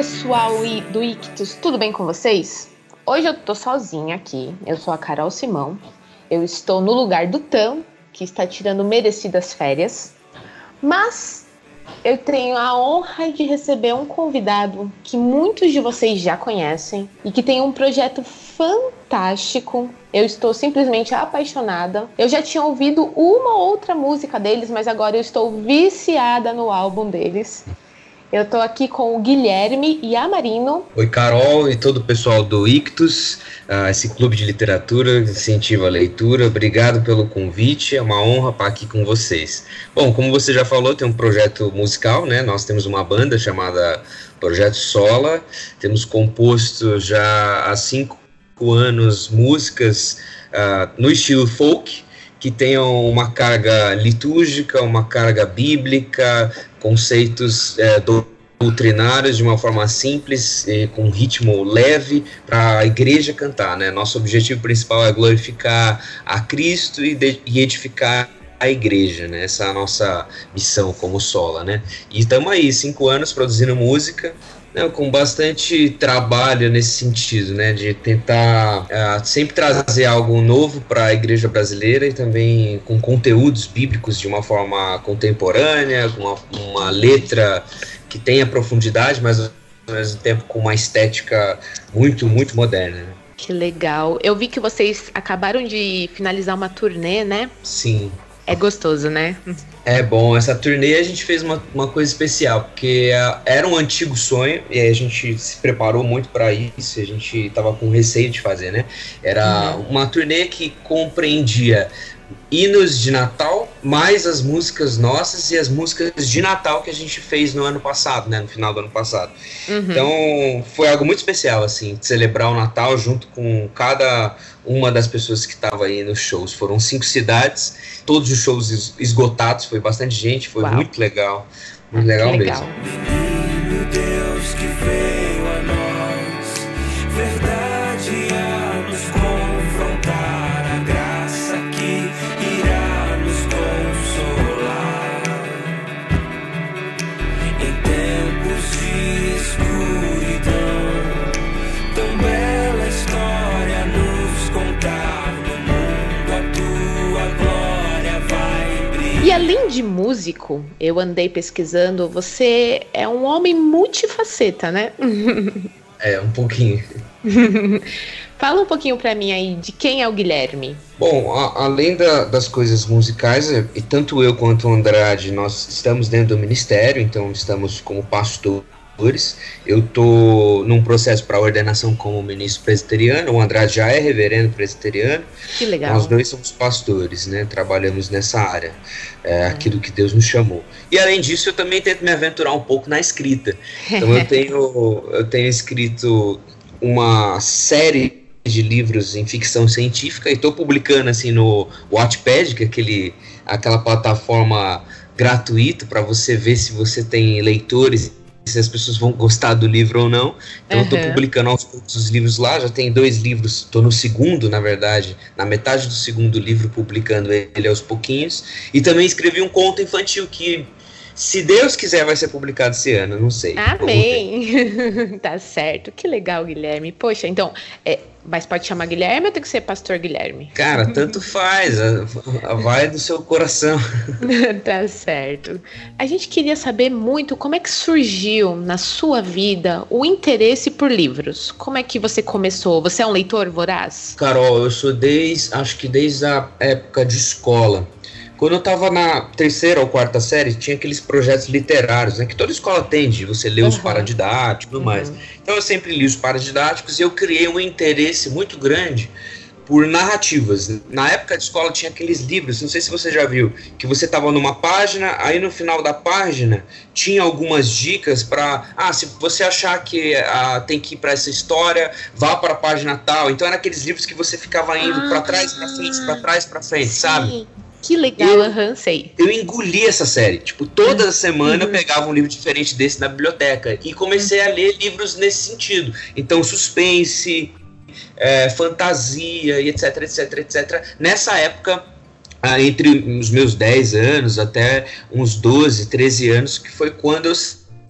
pessoal do Ictus, tudo bem com vocês? Hoje eu tô sozinha aqui, eu sou a Carol Simão, eu estou no lugar do Tam, que está tirando merecidas férias, mas eu tenho a honra de receber um convidado que muitos de vocês já conhecem e que tem um projeto fantástico. Eu estou simplesmente apaixonada. Eu já tinha ouvido uma ou outra música deles, mas agora eu estou viciada no álbum deles. Eu tô aqui com o Guilherme e a Marino. Oi, Carol e todo o pessoal do Ictus, uh, esse clube de literatura que incentiva a leitura. Obrigado pelo convite, é uma honra estar aqui com vocês. Bom, como você já falou, tem um projeto musical, né? Nós temos uma banda chamada Projeto Sola. Temos composto já há cinco anos músicas uh, no estilo folk que tenham uma carga litúrgica, uma carga bíblica, conceitos é, doutrinários de uma forma simples, com um ritmo leve para a igreja cantar. Né? Nosso objetivo principal é glorificar a Cristo e, de, e edificar a igreja, né? Essa é a nossa missão como Sola, né? E estamos aí, cinco anos produzindo música, né, com bastante trabalho nesse sentido, né, de tentar uh, sempre trazer algo novo para a igreja brasileira e também com conteúdos bíblicos de uma forma contemporânea, com uma, uma letra que tenha profundidade, mas ao mesmo tempo com uma estética muito, muito moderna. Né? Que legal. Eu vi que vocês acabaram de finalizar uma turnê, né? Sim. É gostoso, né? É bom, essa turnê a gente fez uma, uma coisa especial, porque era um antigo sonho e a gente se preparou muito para isso, a gente tava com receio de fazer, né? Era uhum. uma turnê que compreendia hinos de Natal, mais as músicas nossas e as músicas de Natal que a gente fez no ano passado, né, no final do ano passado. Uhum. Então, foi algo muito especial, assim, celebrar o Natal junto com cada uma das pessoas que estava aí nos shows. Foram cinco cidades, todos os shows esgotados, foi bastante gente, foi Uau. muito legal, muito legal, legal mesmo. E além de músico, eu andei pesquisando, você é um homem multifaceta, né? É, um pouquinho. Fala um pouquinho para mim aí de quem é o Guilherme. Bom, a, além da, das coisas musicais, é, e tanto eu quanto o Andrade, nós estamos dentro do ministério, então estamos como pastor eu estou num processo para ordenação como ministro presbiteriano. O Andrade já é reverendo presbiteriano. Que legal. Nós dois somos pastores, né? Trabalhamos nessa área, é, uhum. aquilo que Deus nos chamou. E além disso, eu também tento me aventurar um pouco na escrita. Então eu tenho, eu tenho escrito uma série de livros em ficção científica e estou publicando assim no Wattpad, que é aquele, aquela plataforma gratuita para você ver se você tem leitores se as pessoas vão gostar do livro ou não. Então uhum. eu tô publicando aos poucos os livros lá, já tem dois livros, tô no segundo, na verdade, na metade do segundo livro, publicando ele aos pouquinhos. E também escrevi um conto infantil que se Deus quiser, vai ser publicado esse ano, não sei. Amém. tá certo. Que legal, Guilherme. Poxa, então, é, mas pode chamar Guilherme ou tem que ser Pastor Guilherme? Cara, tanto faz. A, a vai do seu coração. tá certo. A gente queria saber muito como é que surgiu na sua vida o interesse por livros. Como é que você começou? Você é um leitor voraz? Carol, eu sou desde, acho que desde a época de escola. Quando eu estava na terceira ou quarta série, tinha aqueles projetos literários, né? Que toda escola tem, de você ler uhum. os paradidáticos e tudo uhum. mais. Então eu sempre li os paradidáticos e eu criei um interesse muito grande por narrativas. Na época de escola tinha aqueles livros, não sei se você já viu, que você estava numa página, aí no final da página tinha algumas dicas para, ah, se você achar que ah, tem que ir para essa história, vá para a página tal. Então eram aqueles livros que você ficava indo ah, para trás, para frente, para trás, para frente, sim. sabe? Que legal, aham, uhum, sei. Eu engoli essa série. Tipo, toda uhum. semana eu pegava um livro diferente desse na biblioteca. E comecei a ler livros nesse sentido. Então, suspense, é, fantasia e etc, etc, etc. Nessa época, ah, entre os meus 10 anos até uns 12, 13 anos, que foi quando eu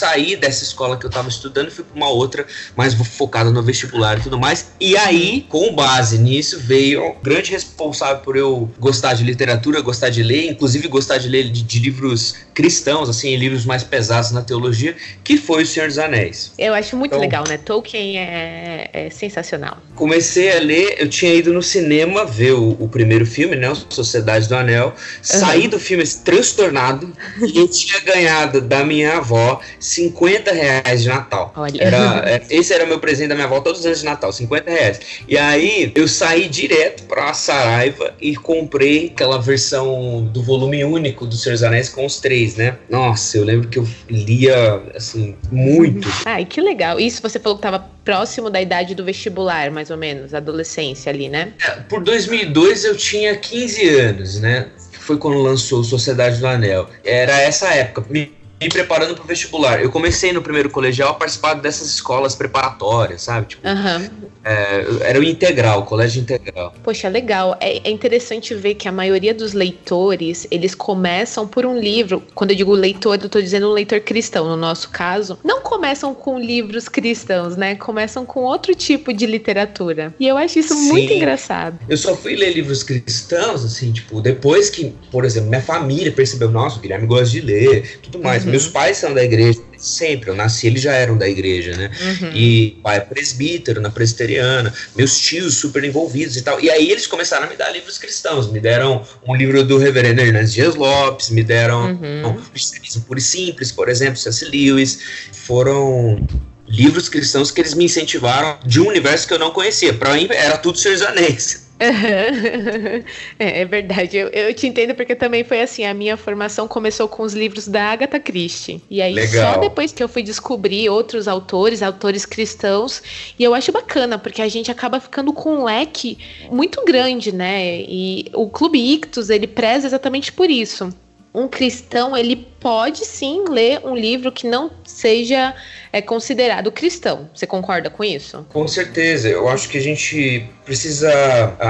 saí dessa escola que eu estava estudando e fui para uma outra mais focada no vestibular e tudo mais. E aí, com base nisso, veio o grande responsável por eu gostar de literatura, gostar de ler, inclusive gostar de ler de, de livros cristãos, assim, livros mais pesados na teologia, que foi O Senhor dos Anéis. Eu acho muito então, legal, né? Tolkien é, é, sensacional. Comecei a ler, eu tinha ido no cinema ver o, o primeiro filme, né? Sociedade do Anel. Uhum. Saí do filme transtornado e eu tinha ganhado da minha avó 50 reais de Natal. Olha. Era, é, esse era o meu presente da minha avó todos os anos de Natal, 50 reais. E aí eu saí direto pra Saraiva e comprei aquela versão do volume único do Senhor dos Anéis com os três, né? Nossa, eu lembro que eu lia, assim, muito. Ai, que legal. Isso você falou que tava próximo da idade do vestibular, mais ou menos, adolescência ali, né? É, por 2002 eu tinha 15 anos, né? Foi quando lançou Sociedade do Anel. Era essa época. Me me preparando para o vestibular. Eu comecei no primeiro colegial a participar dessas escolas preparatórias, sabe? Tipo, uhum. É, era o integral, o colégio integral. Poxa, legal. É, é, interessante ver que a maioria dos leitores, eles começam por um livro. Quando eu digo leitor, eu estou dizendo um leitor cristão, no nosso caso. Não começam com livros cristãos, né? Começam com outro tipo de literatura. E eu acho isso Sim. muito engraçado. Eu só fui ler livros cristãos, assim, tipo, depois que, por exemplo, minha família percebeu, nossa, o Guilherme gosta de ler, tudo mais. Uhum. Meus pais são da igreja sempre, eu nasci, eles já eram da igreja, né? Uhum. E pai é presbítero, na presbiteriana, meus tios super envolvidos e tal. E aí eles começaram a me dar livros cristãos, me deram um livro do reverendo Hernandes Dias Lopes, me deram uhum. um Cristianismo Puro e Simples, por exemplo, C.S. Lewis. Foram livros cristãos que eles me incentivaram de um universo que eu não conhecia. Para mim era tudo Seus Anéis. é, é, verdade, eu, eu, te entendo porque também foi assim, a minha formação começou com os livros da Agatha Christie. E aí Legal. só depois que eu fui descobrir outros autores, autores cristãos, e eu acho bacana, porque a gente acaba ficando com um leque muito grande, né? E o Clube Ictus, ele preza exatamente por isso um cristão ele pode sim ler um livro que não seja é, considerado cristão. Você concorda com isso? Com certeza. Eu acho que a gente precisa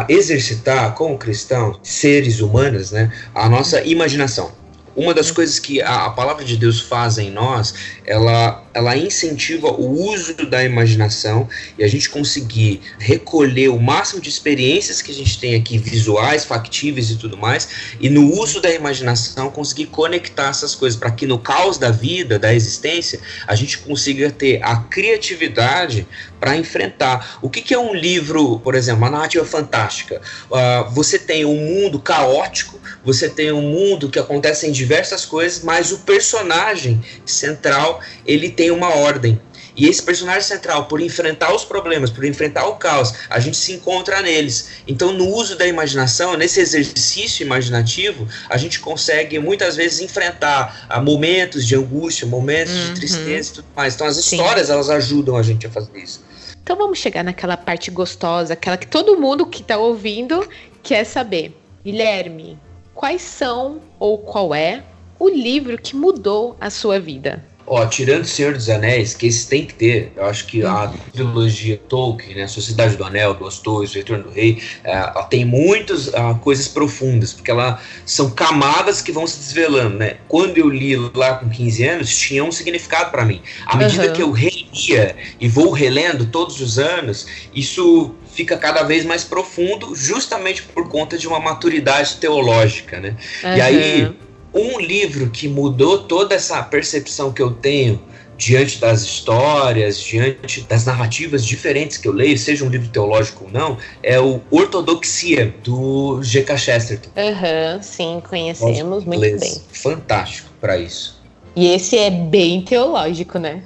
exercitar, como cristão, seres humanos, né, a nossa imaginação. Uma das coisas que a, a, palavra de Deus faz em nós, ela, ela incentiva o uso da imaginação e a gente conseguir recolher o máximo de experiências que a gente tem aqui, visuais, factíveis e tudo mais, e no uso da imaginação conseguir conectar essas coisas para que no caos da vida, da existência, a gente consiga ter a criatividade para enfrentar. O que, que, é um livro, por exemplo, uma narrativa fantástica? Uh, você tem um mundo caótico, você tem um mundo que acontecem diversas coisas, mas o personagem central ele tem uma ordem. E esse personagem central, por enfrentar os problemas, por enfrentar o caos, a gente se encontra neles. Então, no uso da imaginação, nesse exercício imaginativo, a gente consegue muitas vezes enfrentar a momentos de angústia, momentos uhum. de tristeza e tudo mais. Então, as histórias Sim. elas ajudam a gente a fazer isso. Então vamos chegar naquela parte gostosa, aquela que todo mundo que está ouvindo quer saber. Guilherme, quais são ou qual é o livro que mudou a sua vida? Ó, tirando o Senhor dos Anéis, que esse tem que ter, eu acho que a trilogia Tolkien, né, Sociedade do Anel, do Astores, o Retorno do Rei, é, ela tem muitas uh, coisas profundas, porque ela são camadas que vão se desvelando, né? Quando eu li lá com 15 anos, tinha um significado para mim. À medida uhum. que eu relia e vou relendo todos os anos, isso fica cada vez mais profundo, justamente por conta de uma maturidade teológica, né? Uhum. E aí um livro que mudou toda essa percepção que eu tenho diante das histórias, diante das narrativas diferentes que eu leio, seja um livro teológico ou não, é o Ortodoxia, do G.K. Chesterton. Aham, uhum, sim, conhecemos muito inglês. bem. Fantástico para isso. E esse é bem teológico, né?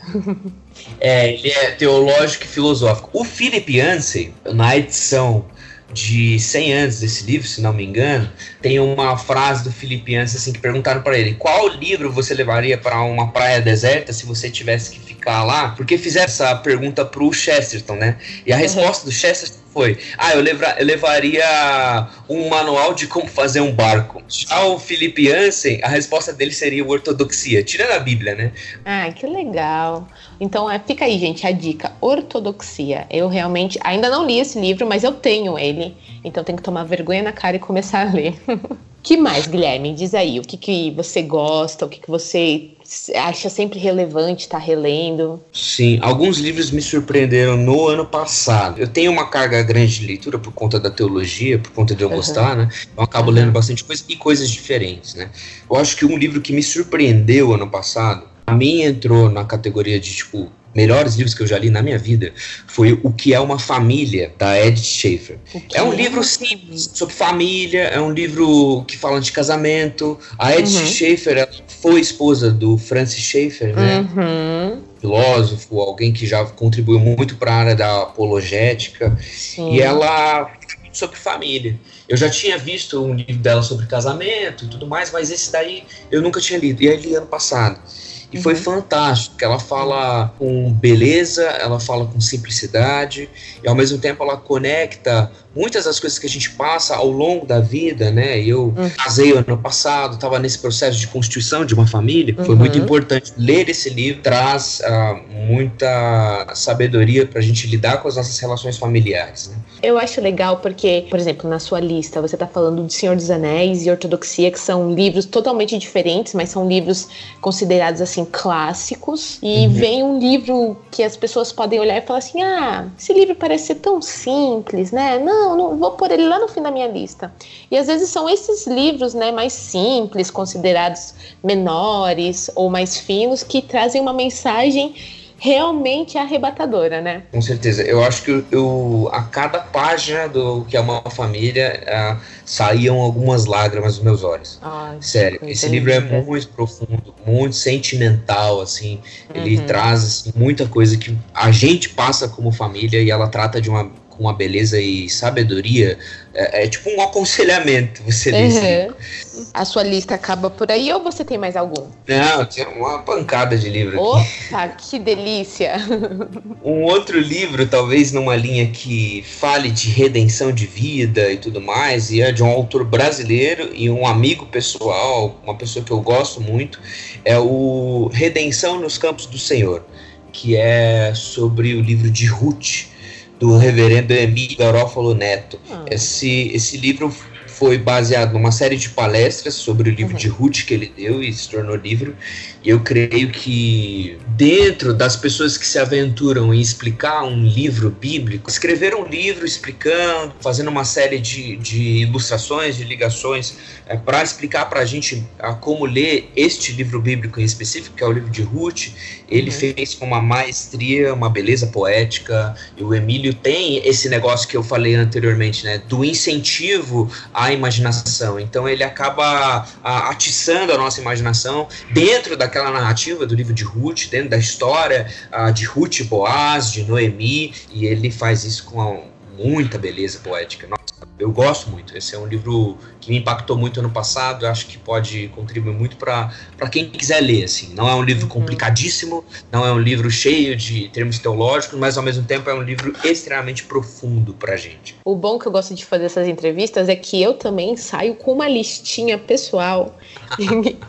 é, ele é teológico e filosófico. O Philip Yancey, na edição de 100 anos desse livro, se não me engano, tem uma frase do Filipe assim que perguntaram para ele: "Qual livro você levaria para uma praia deserta se você tivesse que ficar lá?" Porque fizeram essa pergunta pro Chesterton, né? E a uhum. resposta do Chesterton foi: Ah, eu, levra, eu levaria um manual de como fazer um barco. Já o Felipe Ansem, a resposta dele seria ortodoxia, tirando a Bíblia, né? Ah, que legal. Então é, fica aí, gente, a dica: ortodoxia. Eu realmente ainda não li esse livro, mas eu tenho ele. Então tenho que tomar vergonha na cara e começar a ler. que mais, Guilherme? Diz aí, o que, que você gosta, o que, que você acha sempre relevante estar tá relendo? Sim, alguns livros me surpreenderam no ano passado. Eu tenho uma carga grande de leitura por conta da teologia, por conta de eu uhum. gostar, né? Então eu acabo uhum. lendo bastante coisa e coisas diferentes, né? Eu acho que um livro que me surpreendeu ano passado, a mim entrou na categoria de tipo melhores livros que eu já li na minha vida foi O que é uma Família, da Edith Schaefer. É um é livro simples sobre família, é um livro que fala de casamento. A Edith uhum. Schaefer foi esposa do Francis Schaefer, né? Uhum. Filósofo, alguém que já contribuiu muito para a área da apologética. Sim. E ela sobre família. Eu já tinha visto um livro dela sobre casamento e tudo mais, mas esse daí eu nunca tinha lido. E aí li ano passado. E uhum. foi fantástico. Ela fala com beleza, ela fala com simplicidade, e ao mesmo tempo ela conecta muitas das coisas que a gente passa ao longo da vida, né? Eu uhum. casei ano passado, estava nesse processo de constituição de uma família. Uhum. Foi muito importante ler esse livro, traz uh, muita sabedoria para a gente lidar com as nossas relações familiares. Né? Eu acho legal porque, por exemplo, na sua lista você está falando de Senhor dos Anéis e Ortodoxia, que são livros totalmente diferentes, mas são livros considerados assim clássicos. E uhum. vem um livro que as pessoas podem olhar e falar assim: ah, esse livro parece ser tão simples, né? Não não, não vou pôr ele lá no fim da minha lista. E às vezes são esses livros, né, mais simples, considerados menores ou mais finos, que trazem uma mensagem realmente arrebatadora, né? Com certeza. Eu acho que eu, a cada página do que é uma família uh, saíam algumas lágrimas dos meus olhos. Ai, Sério, esse livro é muito profundo, muito sentimental, assim. Uhum. Ele traz assim, muita coisa que a gente passa como família e ela trata de uma com uma beleza e sabedoria, é, é tipo um aconselhamento, você uhum. diz. A sua lista acaba por aí ou você tem mais algum? Não, tinha uma pancada de livro Opa, aqui. que delícia! Um outro livro, talvez numa linha que fale de redenção de vida e tudo mais, e é de um autor brasileiro e um amigo pessoal, uma pessoa que eu gosto muito, é o Redenção nos Campos do Senhor, que é sobre o livro de Ruth do reverendo Emílio Garófalo Neto. Ah. Esse, esse livro foi baseado numa série de palestras sobre o livro uhum. de Ruth que ele deu e se tornou livro. E eu creio que dentro das pessoas que se aventuram em explicar um livro bíblico, escrever um livro explicando, fazendo uma série de, de ilustrações, de ligações, é, para explicar para a gente a como ler este livro bíblico em específico, que é o livro de Ruth, ele uhum. fez com uma maestria, uma beleza poética. E o Emílio tem esse negócio que eu falei anteriormente, né, do incentivo à imaginação. Então ele acaba a, atiçando a nossa imaginação dentro daquela narrativa do livro de Ruth, dentro da história a, de Ruth Boaz, de Noemi, e ele faz isso com a, muita beleza poética. Nossa, eu gosto muito. Esse é um livro que me impactou muito ano passado. Acho que pode contribuir muito para quem quiser ler. Assim, não é um livro uhum. complicadíssimo, não é um livro cheio de termos teológicos, mas ao mesmo tempo é um livro extremamente profundo para gente. O bom que eu gosto de fazer essas entrevistas é que eu também saio com uma listinha pessoal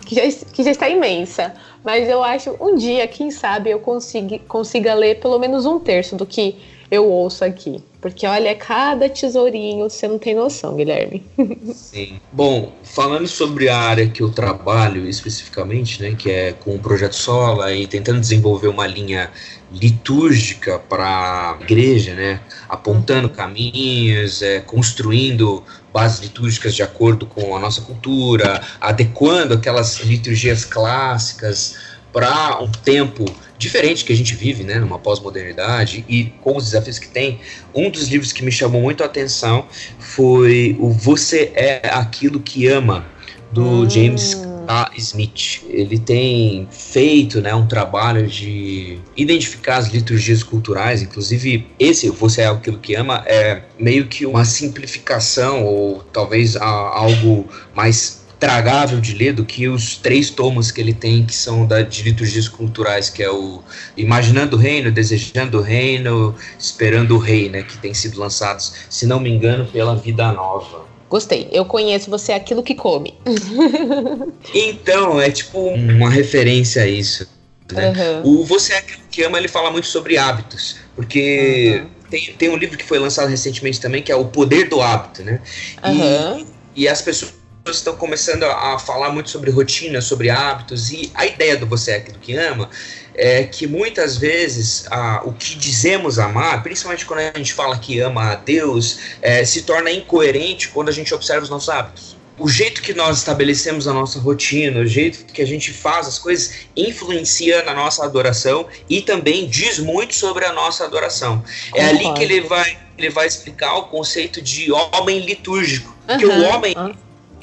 que, já, que já está imensa. Mas eu acho um dia, quem sabe, eu consiga, consiga ler pelo menos um terço do que eu ouço aqui. Porque olha, cada tesourinho, você não tem noção, Guilherme. Sim. Bom, falando sobre a área que eu trabalho especificamente, né, que é com o Projeto Sola e tentando desenvolver uma linha litúrgica para a igreja, né, apontando caminhos, é, construindo bases litúrgicas de acordo com a nossa cultura, adequando aquelas liturgias clássicas para um tempo diferente que a gente vive, né, numa pós-modernidade e com os desafios que tem, um dos livros que me chamou muito a atenção foi o Você é aquilo que ama do hum. James A. Smith. Ele tem feito, né, um trabalho de identificar as liturgias culturais, inclusive esse Você é aquilo que ama é meio que uma simplificação ou talvez algo mais tragável de ler do que os três tomos que ele tem, que são da, de liturgias culturais, que é o Imaginando o Reino, Desejando o Reino, Esperando o Rei, né, que tem sido lançados, se não me engano, pela Vida Nova. Gostei. Eu conheço você aquilo que come. então, é tipo uma referência a isso. Né? Uhum. O Você é aquilo que ama, ele fala muito sobre hábitos, porque uhum. tem, tem um livro que foi lançado recentemente também, que é O Poder do Hábito, né? Uhum. E, e as pessoas estão começando a falar muito sobre rotina, sobre hábitos, e a ideia do você é aquilo que ama é que muitas vezes a, o que dizemos amar, principalmente quando a gente fala que ama a Deus, é, se torna incoerente quando a gente observa os nossos hábitos. O jeito que nós estabelecemos a nossa rotina, o jeito que a gente faz as coisas, influencia na nossa adoração e também diz muito sobre a nossa adoração. É ali que ele vai, ele vai explicar o conceito de homem litúrgico. Uhum. Que o homem,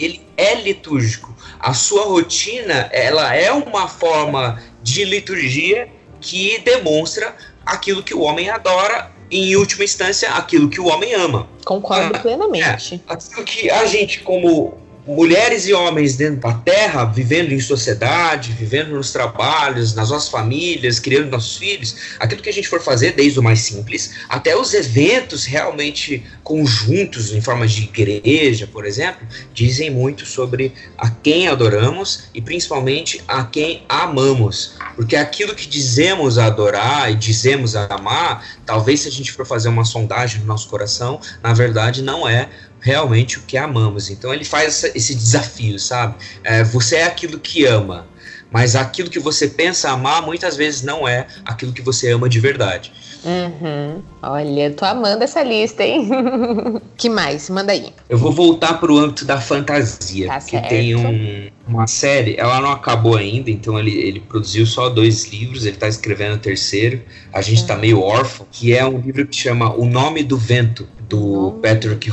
ele é litúrgico. A sua rotina, ela é uma forma de liturgia que demonstra aquilo que o homem adora em última instância, aquilo que o homem ama. Concordo ah, plenamente. É, aquilo que a gente, como mulheres e homens dentro da terra, vivendo em sociedade, vivendo nos trabalhos, nas nossas famílias, criando nossos filhos, aquilo que a gente for fazer, desde o mais simples, até os eventos realmente conjuntos, em forma de igreja, por exemplo, dizem muito sobre a quem adoramos e principalmente a quem amamos. Porque aquilo que dizemos adorar e dizemos amar, talvez se a gente for fazer uma sondagem no nosso coração, na verdade não é realmente o que amamos. Então ele faz essa, esse desafio, sabe? É, você é aquilo que ama, mas aquilo que você pensa amar muitas vezes não é aquilo que você ama de verdade. Uhum. Olha, tô amando essa lista, hein? que mais? Manda aí. Eu vou voltar pro âmbito da fantasia, tá que tem um, uma série, ela não acabou ainda, então ele, ele produziu só dois livros, ele tá escrevendo o terceiro, a gente uhum. tá meio órfão, que é um livro que chama O Nome do Vento, do uhum. Patrick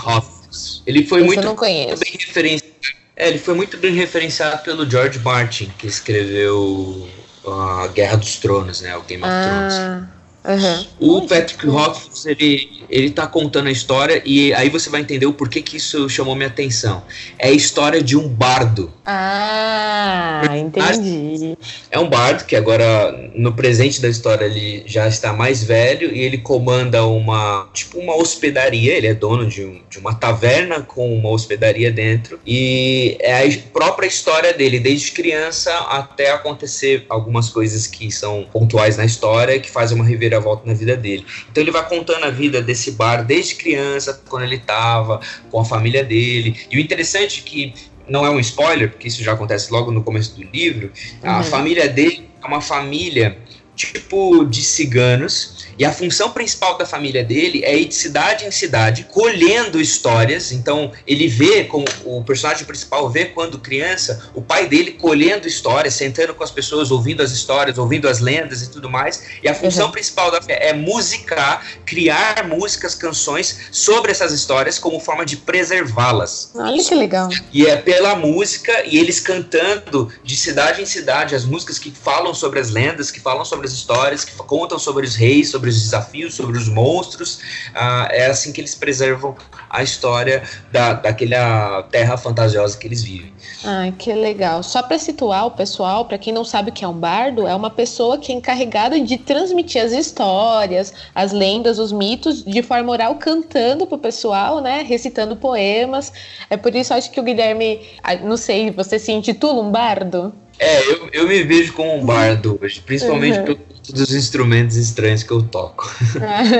Ele foi muito, muito bem referenciado. É, ele foi muito bem referenciado pelo George Martin, que escreveu a Guerra dos Tronos, né? O Game of ah. Thrones. Uhum. O Patrick Rothfuss, ele, ele tá contando a história e aí você vai entender o porquê que isso chamou minha atenção. É a história de um bardo. Ah, entendi. É um bardo que agora, no presente da história, ele já está mais velho e ele comanda uma, tipo uma hospedaria, ele é dono de, um, de uma taverna com uma hospedaria dentro e é a própria história dele, desde criança até acontecer algumas coisas que são pontuais na história, que fazem uma reviravolta na vida dele. Então ele vai contando a vida desse bar desde criança, quando ele estava com a família dele. E o interessante é que não é um spoiler, porque isso já acontece logo no começo do livro. Uhum. A família dele é uma família tipo de ciganos e a função principal da família dele é ir de cidade em cidade, colhendo histórias. Então, ele vê, como o personagem principal vê quando criança, o pai dele colhendo histórias, sentando com as pessoas, ouvindo as histórias, ouvindo as lendas e tudo mais. E a função uhum. principal da é musicar, criar músicas, canções sobre essas histórias como forma de preservá-las. Olha que legal. E é pela música e eles cantando de cidade em cidade as músicas que falam sobre as lendas, que falam sobre as histórias, que contam sobre os reis, sobre sobre os desafios, sobre os monstros. Ah, é assim que eles preservam a história da, daquela terra fantasiosa que eles vivem. Ah, que legal. Só para situar o pessoal, para quem não sabe o que é um bardo, é uma pessoa que é encarregada de transmitir as histórias, as lendas, os mitos de forma oral, cantando pro pessoal, né? Recitando poemas. É por isso acho que o Guilherme, ah, não sei, você se intitula um bardo? É, eu, eu me vejo como um bardo hoje, principalmente uhum. pelo dos instrumentos estranhos que eu toco.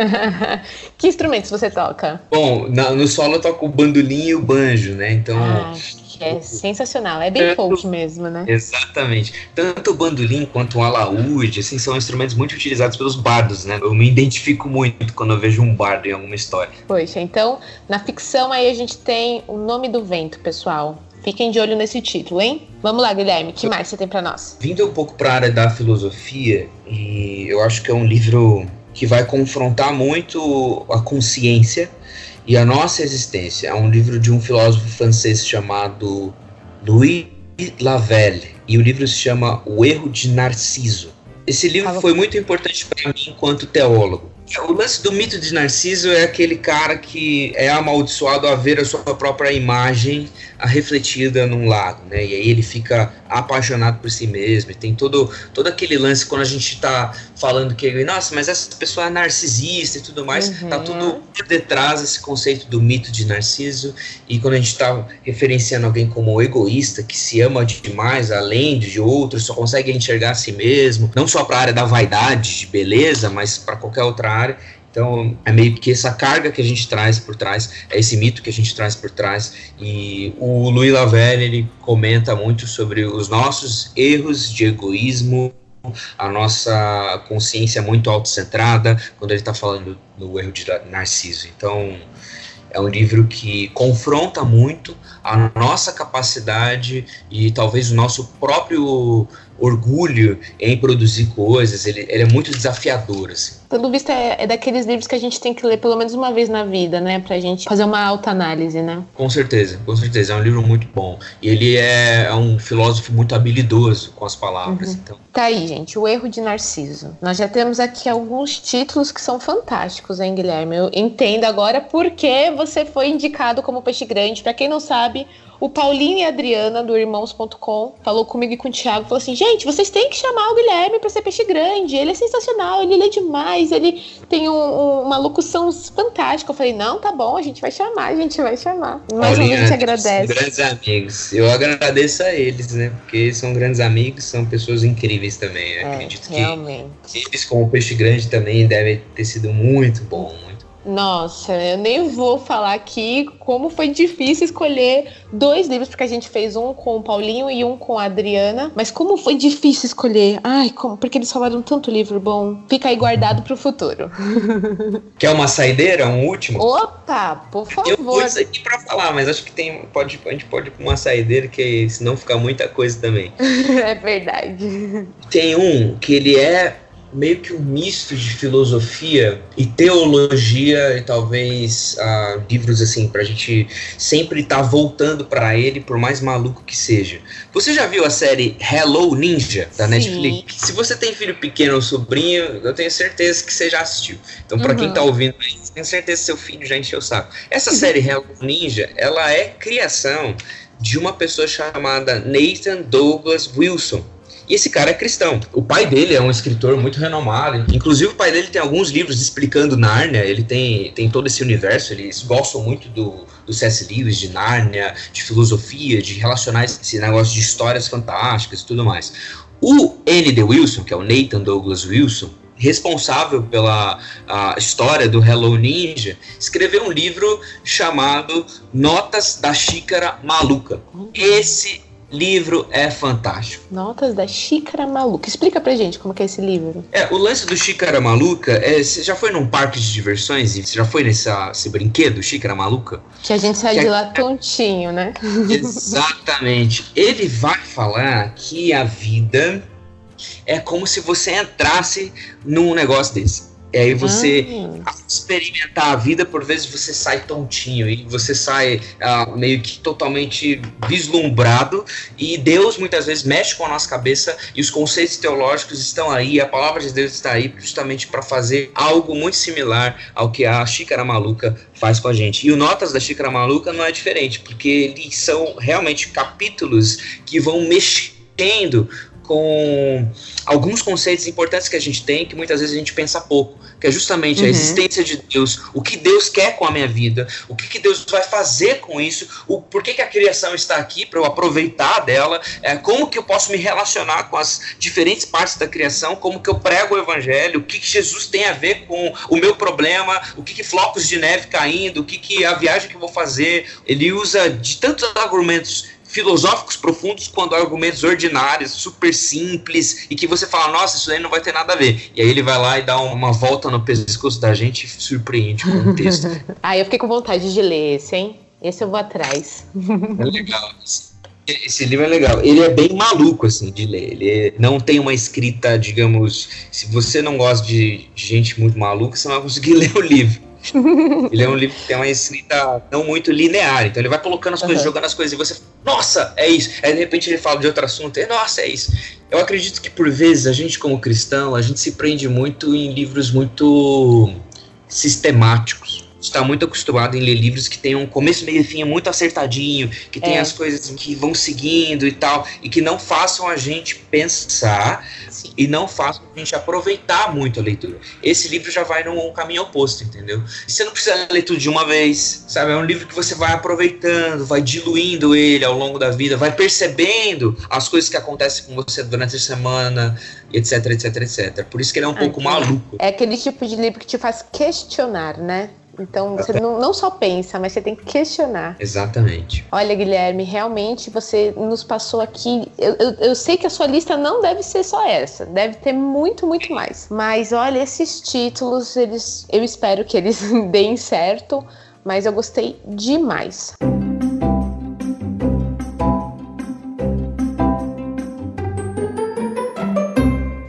que instrumentos você toca? Bom, na, no solo eu toco o bandolim e o banjo, né? Então. Ah, é sensacional, é bem tanto, folk mesmo, né? Exatamente. Tanto o bandolim quanto o alaúde, assim, são instrumentos muito utilizados pelos bardos, né? Eu me identifico muito quando eu vejo um bardo em alguma história. Poxa, então, na ficção aí a gente tem o nome do vento, pessoal. Fiquem de olho nesse título, hein? Vamos lá, Guilherme, que mais você tem para nós? Vindo um pouco para a área da filosofia, e eu acho que é um livro que vai confrontar muito a consciência e a nossa existência. É um livro de um filósofo francês chamado Louis Lavelle, e o livro se chama O Erro de Narciso. Esse livro foi muito importante para mim enquanto teólogo. O lance do mito de Narciso é aquele cara que é amaldiçoado a ver a sua própria imagem refletida num lago, né? E aí ele fica apaixonado por si mesmo. E tem todo, todo aquele lance quando a gente está falando que, nossa, mas essa pessoa é narcisista e tudo mais, tá uhum. tá tudo por detrás desse conceito do mito de Narciso. E quando a gente está referenciando alguém como egoísta, que se ama demais, além de outros, só consegue enxergar a si mesmo, não só para a área da vaidade, de beleza, mas para qualquer outra área Então, é meio que essa carga que a gente traz por trás, é esse mito que a gente traz por trás. E o Louis Lavelle, ele comenta muito sobre os nossos erros de egoísmo, a nossa consciência muito autocentrada, quando ele está falando do erro de Narciso. Então, é um livro que confronta muito a nossa capacidade e talvez o nosso próprio orgulho em produzir coisas, ele, ele é muito desafiador, assim. Pelo visto, é, é, daqueles livros que a gente tem que ler pelo menos uma vez na vida, né? Pra gente fazer uma autoanálise, né? Com certeza, com certeza. É um livro muito bom. E ele é, é um filósofo muito habilidoso com as palavras. Uhum. Então. Tá aí, gente, o erro de Narciso. Nós já temos aqui alguns títulos que são fantásticos, hein, Guilherme? Eu entendo agora por que você foi indicado como peixe grande. Para quem não sabe, o Paulinho e a Adriana, do Irmãos.com, falou comigo e com o Thiago, falou assim, gente, vocês têm que chamar o Guilherme para ser peixe grande, ele é sensacional, ele lê demais, ele tem um, um, uma locução fantástica. Eu falei, não, tá bom, a gente vai chamar, a gente vai chamar. Mais uma vez a gente agradece. Grandes amigos. Eu agradeço a eles, né, porque são grandes amigos, são pessoas incríveis também. Eu é, acredito realmente. que eles, como peixe grande, também devem ter sido muito bom, nossa, eu nem vou falar aqui como foi difícil escolher dois livros, porque a gente fez um com o Paulinho e um com a Adriana. Mas como foi difícil escolher? Ai, como, porque eles falaram tanto livro bom. Fica aí guardado pro futuro. Quer uma saideira? Um último? Opa, por favor. Eu pus aqui pra falar, mas acho que tem, pode, a gente pode ir com uma saideira, que senão fica muita coisa também. é verdade. Tem um que ele é meio que um misto de filosofia e teologia e talvez uh, livros assim para a gente sempre estar tá voltando para ele por mais maluco que seja. Você já viu a série Hello Ninja da Sim. Netflix? Se você tem filho pequeno ou sobrinho, eu tenho certeza que você já assistiu. Então para uhum. quem tá ouvindo aí, tenho certeza que seu filho já encheu o saco. Essa série Hello Ninja, ela é criação de uma pessoa chamada Nathan Douglas Wilson e esse cara é cristão. O pai dele é um escritor muito renomado. Inclusive, o pai dele tem alguns livros explicando Nárnia. Ele tem, tem todo esse universo. Eles gostam muito do, do C.S. Lewis, de Nárnia, de filosofia, de relacionar esse negócio de histórias fantásticas e tudo mais. O N.D. Wilson, que é o Nathan Douglas Wilson, responsável pela história do Hello Ninja, escreveu um livro chamado Notas da Xícara Maluca. Esse livro é fantástico. Notas da Xícara Maluca. Explica pra gente como é esse livro. É, o lance do Xícara Maluca, é, você já foi num parque de diversões e você já foi nesse brinquedo, Xícara Maluca? Que a gente sai que de lá tontinho, né? Exatamente. Ele vai falar que a vida é como se você entrasse num negócio desse. E aí você ah. experimentar a vida, por vezes você sai tontinho e você sai uh, meio que totalmente vislumbrado e Deus muitas vezes mexe com a nossa cabeça e os conceitos teológicos estão aí, a palavra de Deus está aí justamente para fazer algo muito similar ao que a xícara maluca faz com a gente. E o Notas da Xícara Maluca não é diferente, porque eles são realmente capítulos que vão mexendo com alguns conceitos importantes que a gente tem que muitas vezes a gente pensa pouco, que é justamente uhum. a existência de Deus, o que Deus quer com a minha vida, o que, que Deus vai fazer com isso, o por que, que a criação está aqui para eu aproveitar dela, é, como que eu posso me relacionar com as diferentes partes da criação, como que eu prego o evangelho, o que, que Jesus tem a ver com o meu problema, o que, que flocos de neve caindo, o que, que a viagem que eu vou fazer. Ele usa de tantos argumentos filosóficos profundos quando argumentos ordinários, super simples, e que você fala, nossa, isso aí não vai ter nada a ver. E aí ele vai lá e dá uma volta no pescoço da gente e surpreende com o texto. ah, eu fiquei com vontade de ler esse, hein? Esse eu vou atrás. é legal. Esse livro é legal. Ele é bem maluco, assim, de ler. Ele não tem uma escrita, digamos. Se você não gosta de, de gente muito maluca, você não vai conseguir ler o livro. ele é um livro que tem uma escrita não muito linear, então ele vai colocando as uhum. coisas, jogando as coisas, e você, nossa, é isso. Aí de repente ele fala de outro assunto, e nossa, é isso. Eu acredito que por vezes a gente, como cristão, a gente se prende muito em livros muito sistemáticos. Está muito acostumado em ler livros que tenham um começo, meio e fim muito acertadinho, que tem é. as coisas que vão seguindo e tal, e que não façam a gente pensar Sim. e não façam a gente aproveitar muito a leitura. Esse livro já vai num caminho oposto, entendeu? Você não precisa ler tudo de uma vez, sabe? É um livro que você vai aproveitando, vai diluindo ele ao longo da vida, vai percebendo as coisas que acontecem com você durante a semana, etc, etc, etc. Por isso que ele é um pouco maluco. É aquele tipo de livro que te faz questionar, né? Então você não, não, só pensa, mas você tem que questionar. Exatamente. Olha, Guilherme, realmente você nos passou aqui. Eu, eu, eu, sei que a sua lista não deve ser só essa, deve ter muito, muito mais. Mas olha, esses títulos, eles, eu espero que eles deem certo, mas eu gostei demais.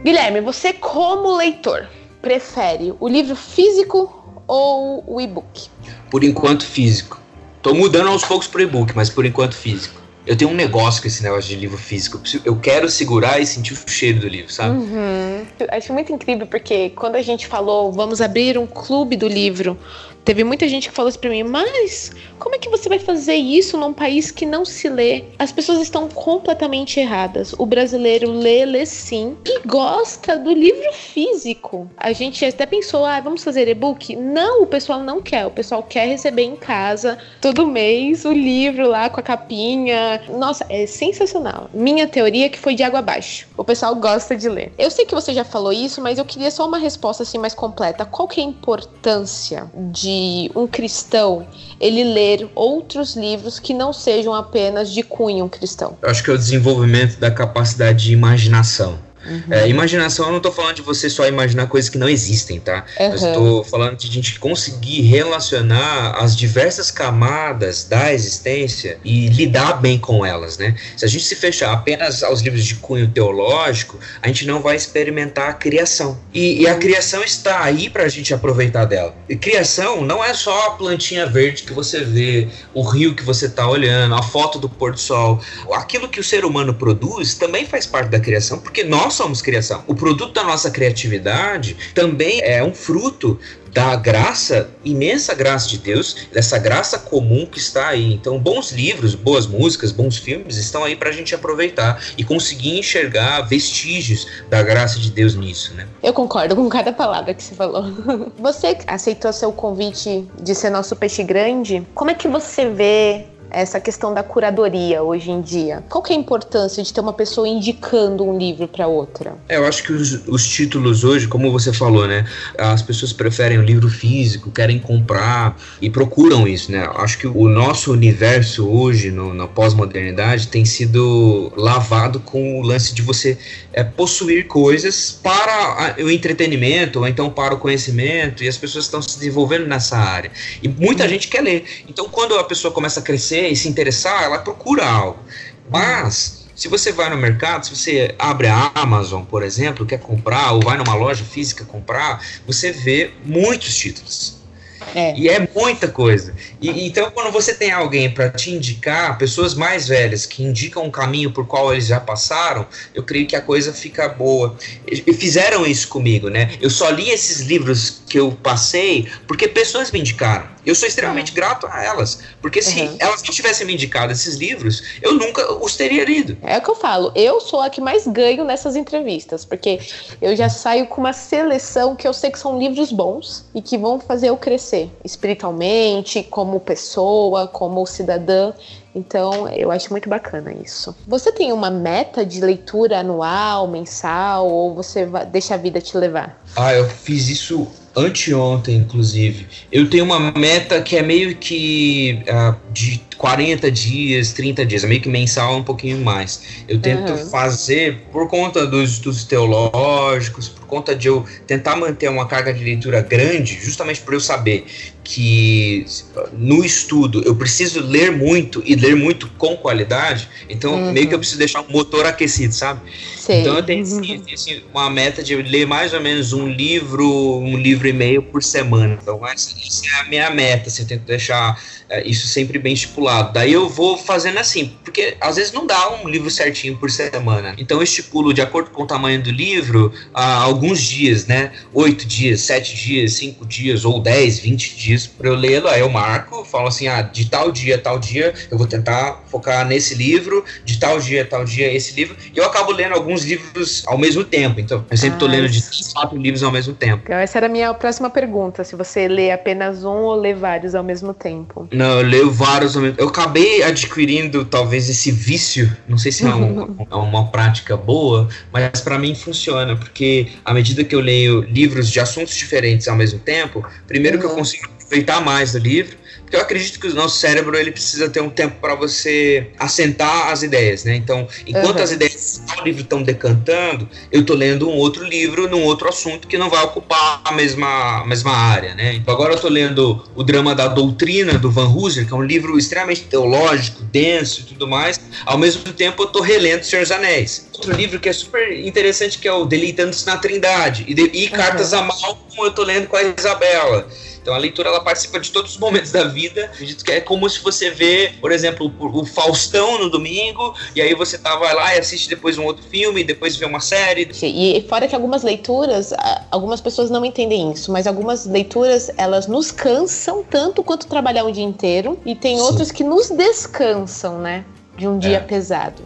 Guilherme, você como leitor prefere o livro físico ou o e-book? Por enquanto, físico. Tô mudando aos poucos pro e-book, mas por enquanto, físico. Eu tenho um negócio com esse negócio de livro físico. Eu quero segurar e sentir o cheiro do livro, sabe? Uhum. Acho muito incrível porque quando a gente falou, vamos abrir um clube do livro, Teve muita gente que falou isso pra mim, mas como é que você vai fazer isso num país que não se lê? As pessoas estão completamente erradas. O brasileiro lê, lê sim, e gosta do livro físico. A gente até pensou, ah, vamos fazer e-book? Não, o pessoal não quer. O pessoal quer receber em casa todo mês o livro lá com a capinha. Nossa, é sensacional. Minha teoria é que foi de água abaixo. O pessoal gosta de ler. Eu sei que você já falou isso, mas eu queria só uma resposta assim mais completa. Qual que é a importância de de um cristão ele ler outros livros que não sejam apenas de cunho cristão? Eu acho que é o desenvolvimento da capacidade de imaginação. Uhum. É, imaginação, eu não estou falando de você só imaginar coisas que não existem, tá? Uhum. Eu estou falando de a gente conseguir relacionar as diversas camadas da existência e lidar bem com elas, né? Se a gente se fechar apenas aos livros de cunho teológico, a gente não vai experimentar a criação. E, e a criação está aí para a gente aproveitar dela. E criação não é só a plantinha verde que você vê, o rio que você está olhando, a foto do pôr do sol. Aquilo que o ser humano produz também faz parte da criação, porque nós nós somos criação. O produto da nossa criatividade também é um fruto da graça, imensa graça de Deus, dessa graça comum que está aí. Então, bons livros, boas músicas, bons filmes estão aí para a gente aproveitar e conseguir enxergar vestígios da graça de Deus nisso, né? Eu concordo com cada palavra que você falou. Você aceitou seu convite de ser nosso peixe grande? Como é que você vê essa questão da curadoria hoje em dia? Qual que é a importância de ter uma pessoa indicando um livro para outra? É, eu acho que os, os, títulos hoje, como você falou, né? As pessoas preferem o livro físico, querem comprar e procuram isso, né? Acho que o nosso universo hoje, no, na pós-modernidade, tem sido lavado com o lance de você é, possuir coisas para a, o entretenimento ou então para o conhecimento e as pessoas estão se desenvolvendo nessa área. E muita uhum. gente quer ler. Então, quando a pessoa começa a crescer, e se interessar, ela procura algo. Mas, se você vai no mercado, se você abre a Amazon, por exemplo, quer comprar, ou vai numa loja física comprar, você vê muitos títulos. É. E é muita coisa. E, então, quando você tem alguém para te indicar, pessoas mais velhas que indicam um caminho por qual eles já passaram, eu creio que a coisa fica boa. E fizeram isso comigo, né? Eu só li esses livros que eu passei porque pessoas me indicaram. Eu sou extremamente uhum. grato a elas. Porque se uhum. elas não tivessem me indicado esses livros, eu nunca os teria lido. É o que eu falo. Eu sou a que mais ganho nessas entrevistas. Porque eu já saio com uma seleção que eu sei que são livros bons e que vão fazer eu crescer espiritualmente, como pessoa, como cidadã. Então, eu acho muito bacana isso. Você tem uma meta de leitura anual, mensal, ou você deixa a vida te levar? Ah, eu fiz isso anteontem, inclusive. Eu tenho uma meta que é meio que uh, de 40 dias, 30 dias, é meio que mensal um pouquinho mais. Eu tento uhum. fazer por conta dos estudos teológicos, por conta de eu tentar manter uma carga de leitura grande, justamente por eu saber que no estudo eu preciso ler muito e ler muito com qualidade, então uhum. meio que eu preciso deixar o motor aquecido, sabe? Sei. Então eu tenho, assim, tenho assim, uma meta de ler mais ou menos um livro, um livro e meio por semana. Então essa, essa é a minha meta, assim, eu tento deixar é, isso sempre bem estipulado. Daí eu vou fazendo assim, porque às vezes não dá um livro certinho por semana. Então eu estipulo, de acordo com o tamanho do livro, ah, alguns dias, né? Oito dias, sete dias, cinco dias, ou dez, vinte dias para eu lê-lo. Aí eu marco, falo assim, ah, de tal dia, tal dia, eu vou tentar focar nesse livro, de tal dia, tal dia, esse livro. E eu acabo lendo alguns livros ao mesmo tempo. Então, eu sempre estou ah, lendo de quatro livros ao mesmo tempo. Então, essa era a minha próxima pergunta: se você lê apenas um ou lê vários ao mesmo tempo. Não, eu leio vários tempo. Eu acabei adquirindo talvez esse vício, não sei se é, um, é uma prática boa, mas para mim funciona, porque à medida que eu leio livros de assuntos diferentes ao mesmo tempo, primeiro uhum. que eu uhum. consigo aproveitar mais do livro, porque eu acredito que o nosso cérebro ele precisa ter um tempo para você assentar as ideias, né? Então, enquanto uhum. as ideias do livro estão decantando, eu estou lendo um outro livro num outro assunto que não vai ocupar a mesma, a mesma área, né? Então, agora eu estou lendo o drama da doutrina do Van Hooser, que é um livro extremamente teológico, denso e tudo mais. Ao mesmo tempo, eu estou relendo Senhor dos Anéis. Outro livro que é super interessante que é o Deleitando-se na Trindade e, de, e Cartas uhum. a Malcolm eu estou lendo com a Isabela. Então a leitura ela participa de todos os momentos da vida. Acredito que é como se você vê, por exemplo, o Faustão no domingo, e aí você tá, vai lá e assiste depois um outro filme, depois vê uma série. E fora que algumas leituras, algumas pessoas não entendem isso, mas algumas leituras elas nos cansam tanto quanto trabalhar um dia inteiro, e tem Sim. outras que nos descansam, né? De um dia é. pesado.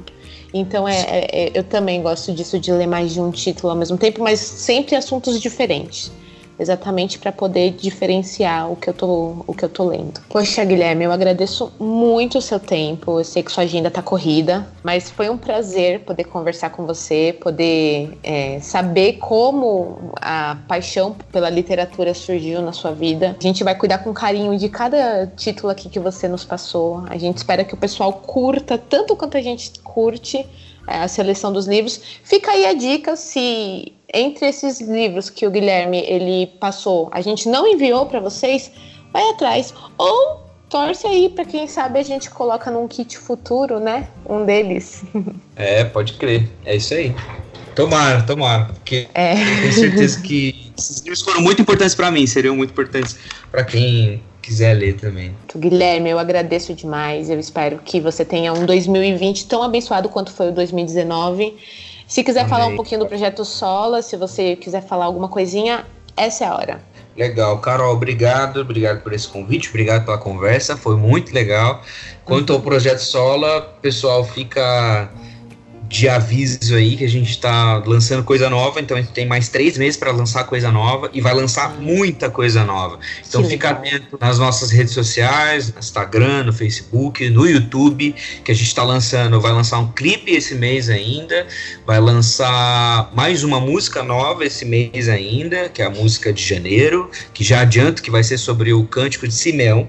Então é, é, é, eu também gosto disso de ler mais de um título ao mesmo tempo, mas sempre assuntos diferentes exatamente para poder diferenciar o que eu tô o que eu tô lendo. Poxa, Guilherme, eu agradeço muito o seu tempo. Eu sei que sua agenda tá corrida, mas foi um prazer poder conversar com você, poder é, saber como a paixão pela literatura surgiu na sua vida. A gente vai cuidar com carinho de cada título aqui que você nos passou. A gente espera que o pessoal curta tanto quanto a gente curte é, a seleção dos livros. Fica aí a dica se entre esses livros que o Guilherme ele passou, a gente não enviou para vocês, vai atrás ou torce aí para quem sabe a gente coloca num kit futuro, né? Um deles. É, pode crer. É isso aí. Tomara, tomara, porque é. tenho certeza que esses livros foram muito importantes para mim, seriam muito importantes para quem quiser ler também. Guilherme, eu agradeço demais. Eu espero que você tenha um 2020 tão abençoado quanto foi o 2019 se quiser Amei. falar um pouquinho do projeto Sola, se você quiser falar alguma coisinha, essa é a hora. Legal, Carol, obrigado, obrigado por esse convite, obrigado pela conversa, foi muito legal. Quanto ao projeto Sola, pessoal, fica de aviso aí que a gente está lançando coisa nova, então a gente tem mais três meses para lançar coisa nova e vai lançar muita coisa nova. Então fica atento nas nossas redes sociais, no Instagram, no Facebook, no YouTube, que a gente está lançando, vai lançar um clipe esse mês ainda, vai lançar mais uma música nova esse mês ainda, que é a música de janeiro, que já adianto que vai ser sobre o cântico de Simeão.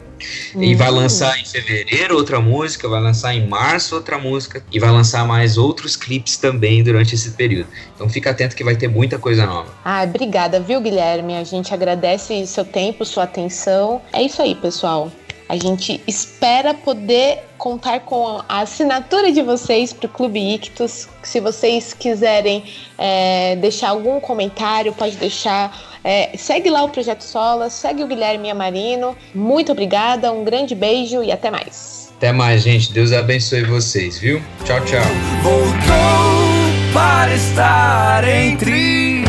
Uhum. E vai hum. lançar em fevereiro outra música, vai lançar em março outra música e vai lançar mais outros clipes também durante esse período. Então fica atento que vai ter muita coisa nova. Ah, obrigada, viu, Guilherme? A gente agradece seu tempo, sua atenção. É isso aí, pessoal. A gente espera poder contar com a assinatura de vocês para o Clube Ictus. Se vocês quiserem é, deixar algum comentário, pode deixar. É, segue lá o Projeto Sola, segue o Guilherme Amarino. Muito obrigada, um grande beijo e até mais. Até mais, gente. Deus abençoe vocês, viu? Tchau, tchau. Voltou para estar entre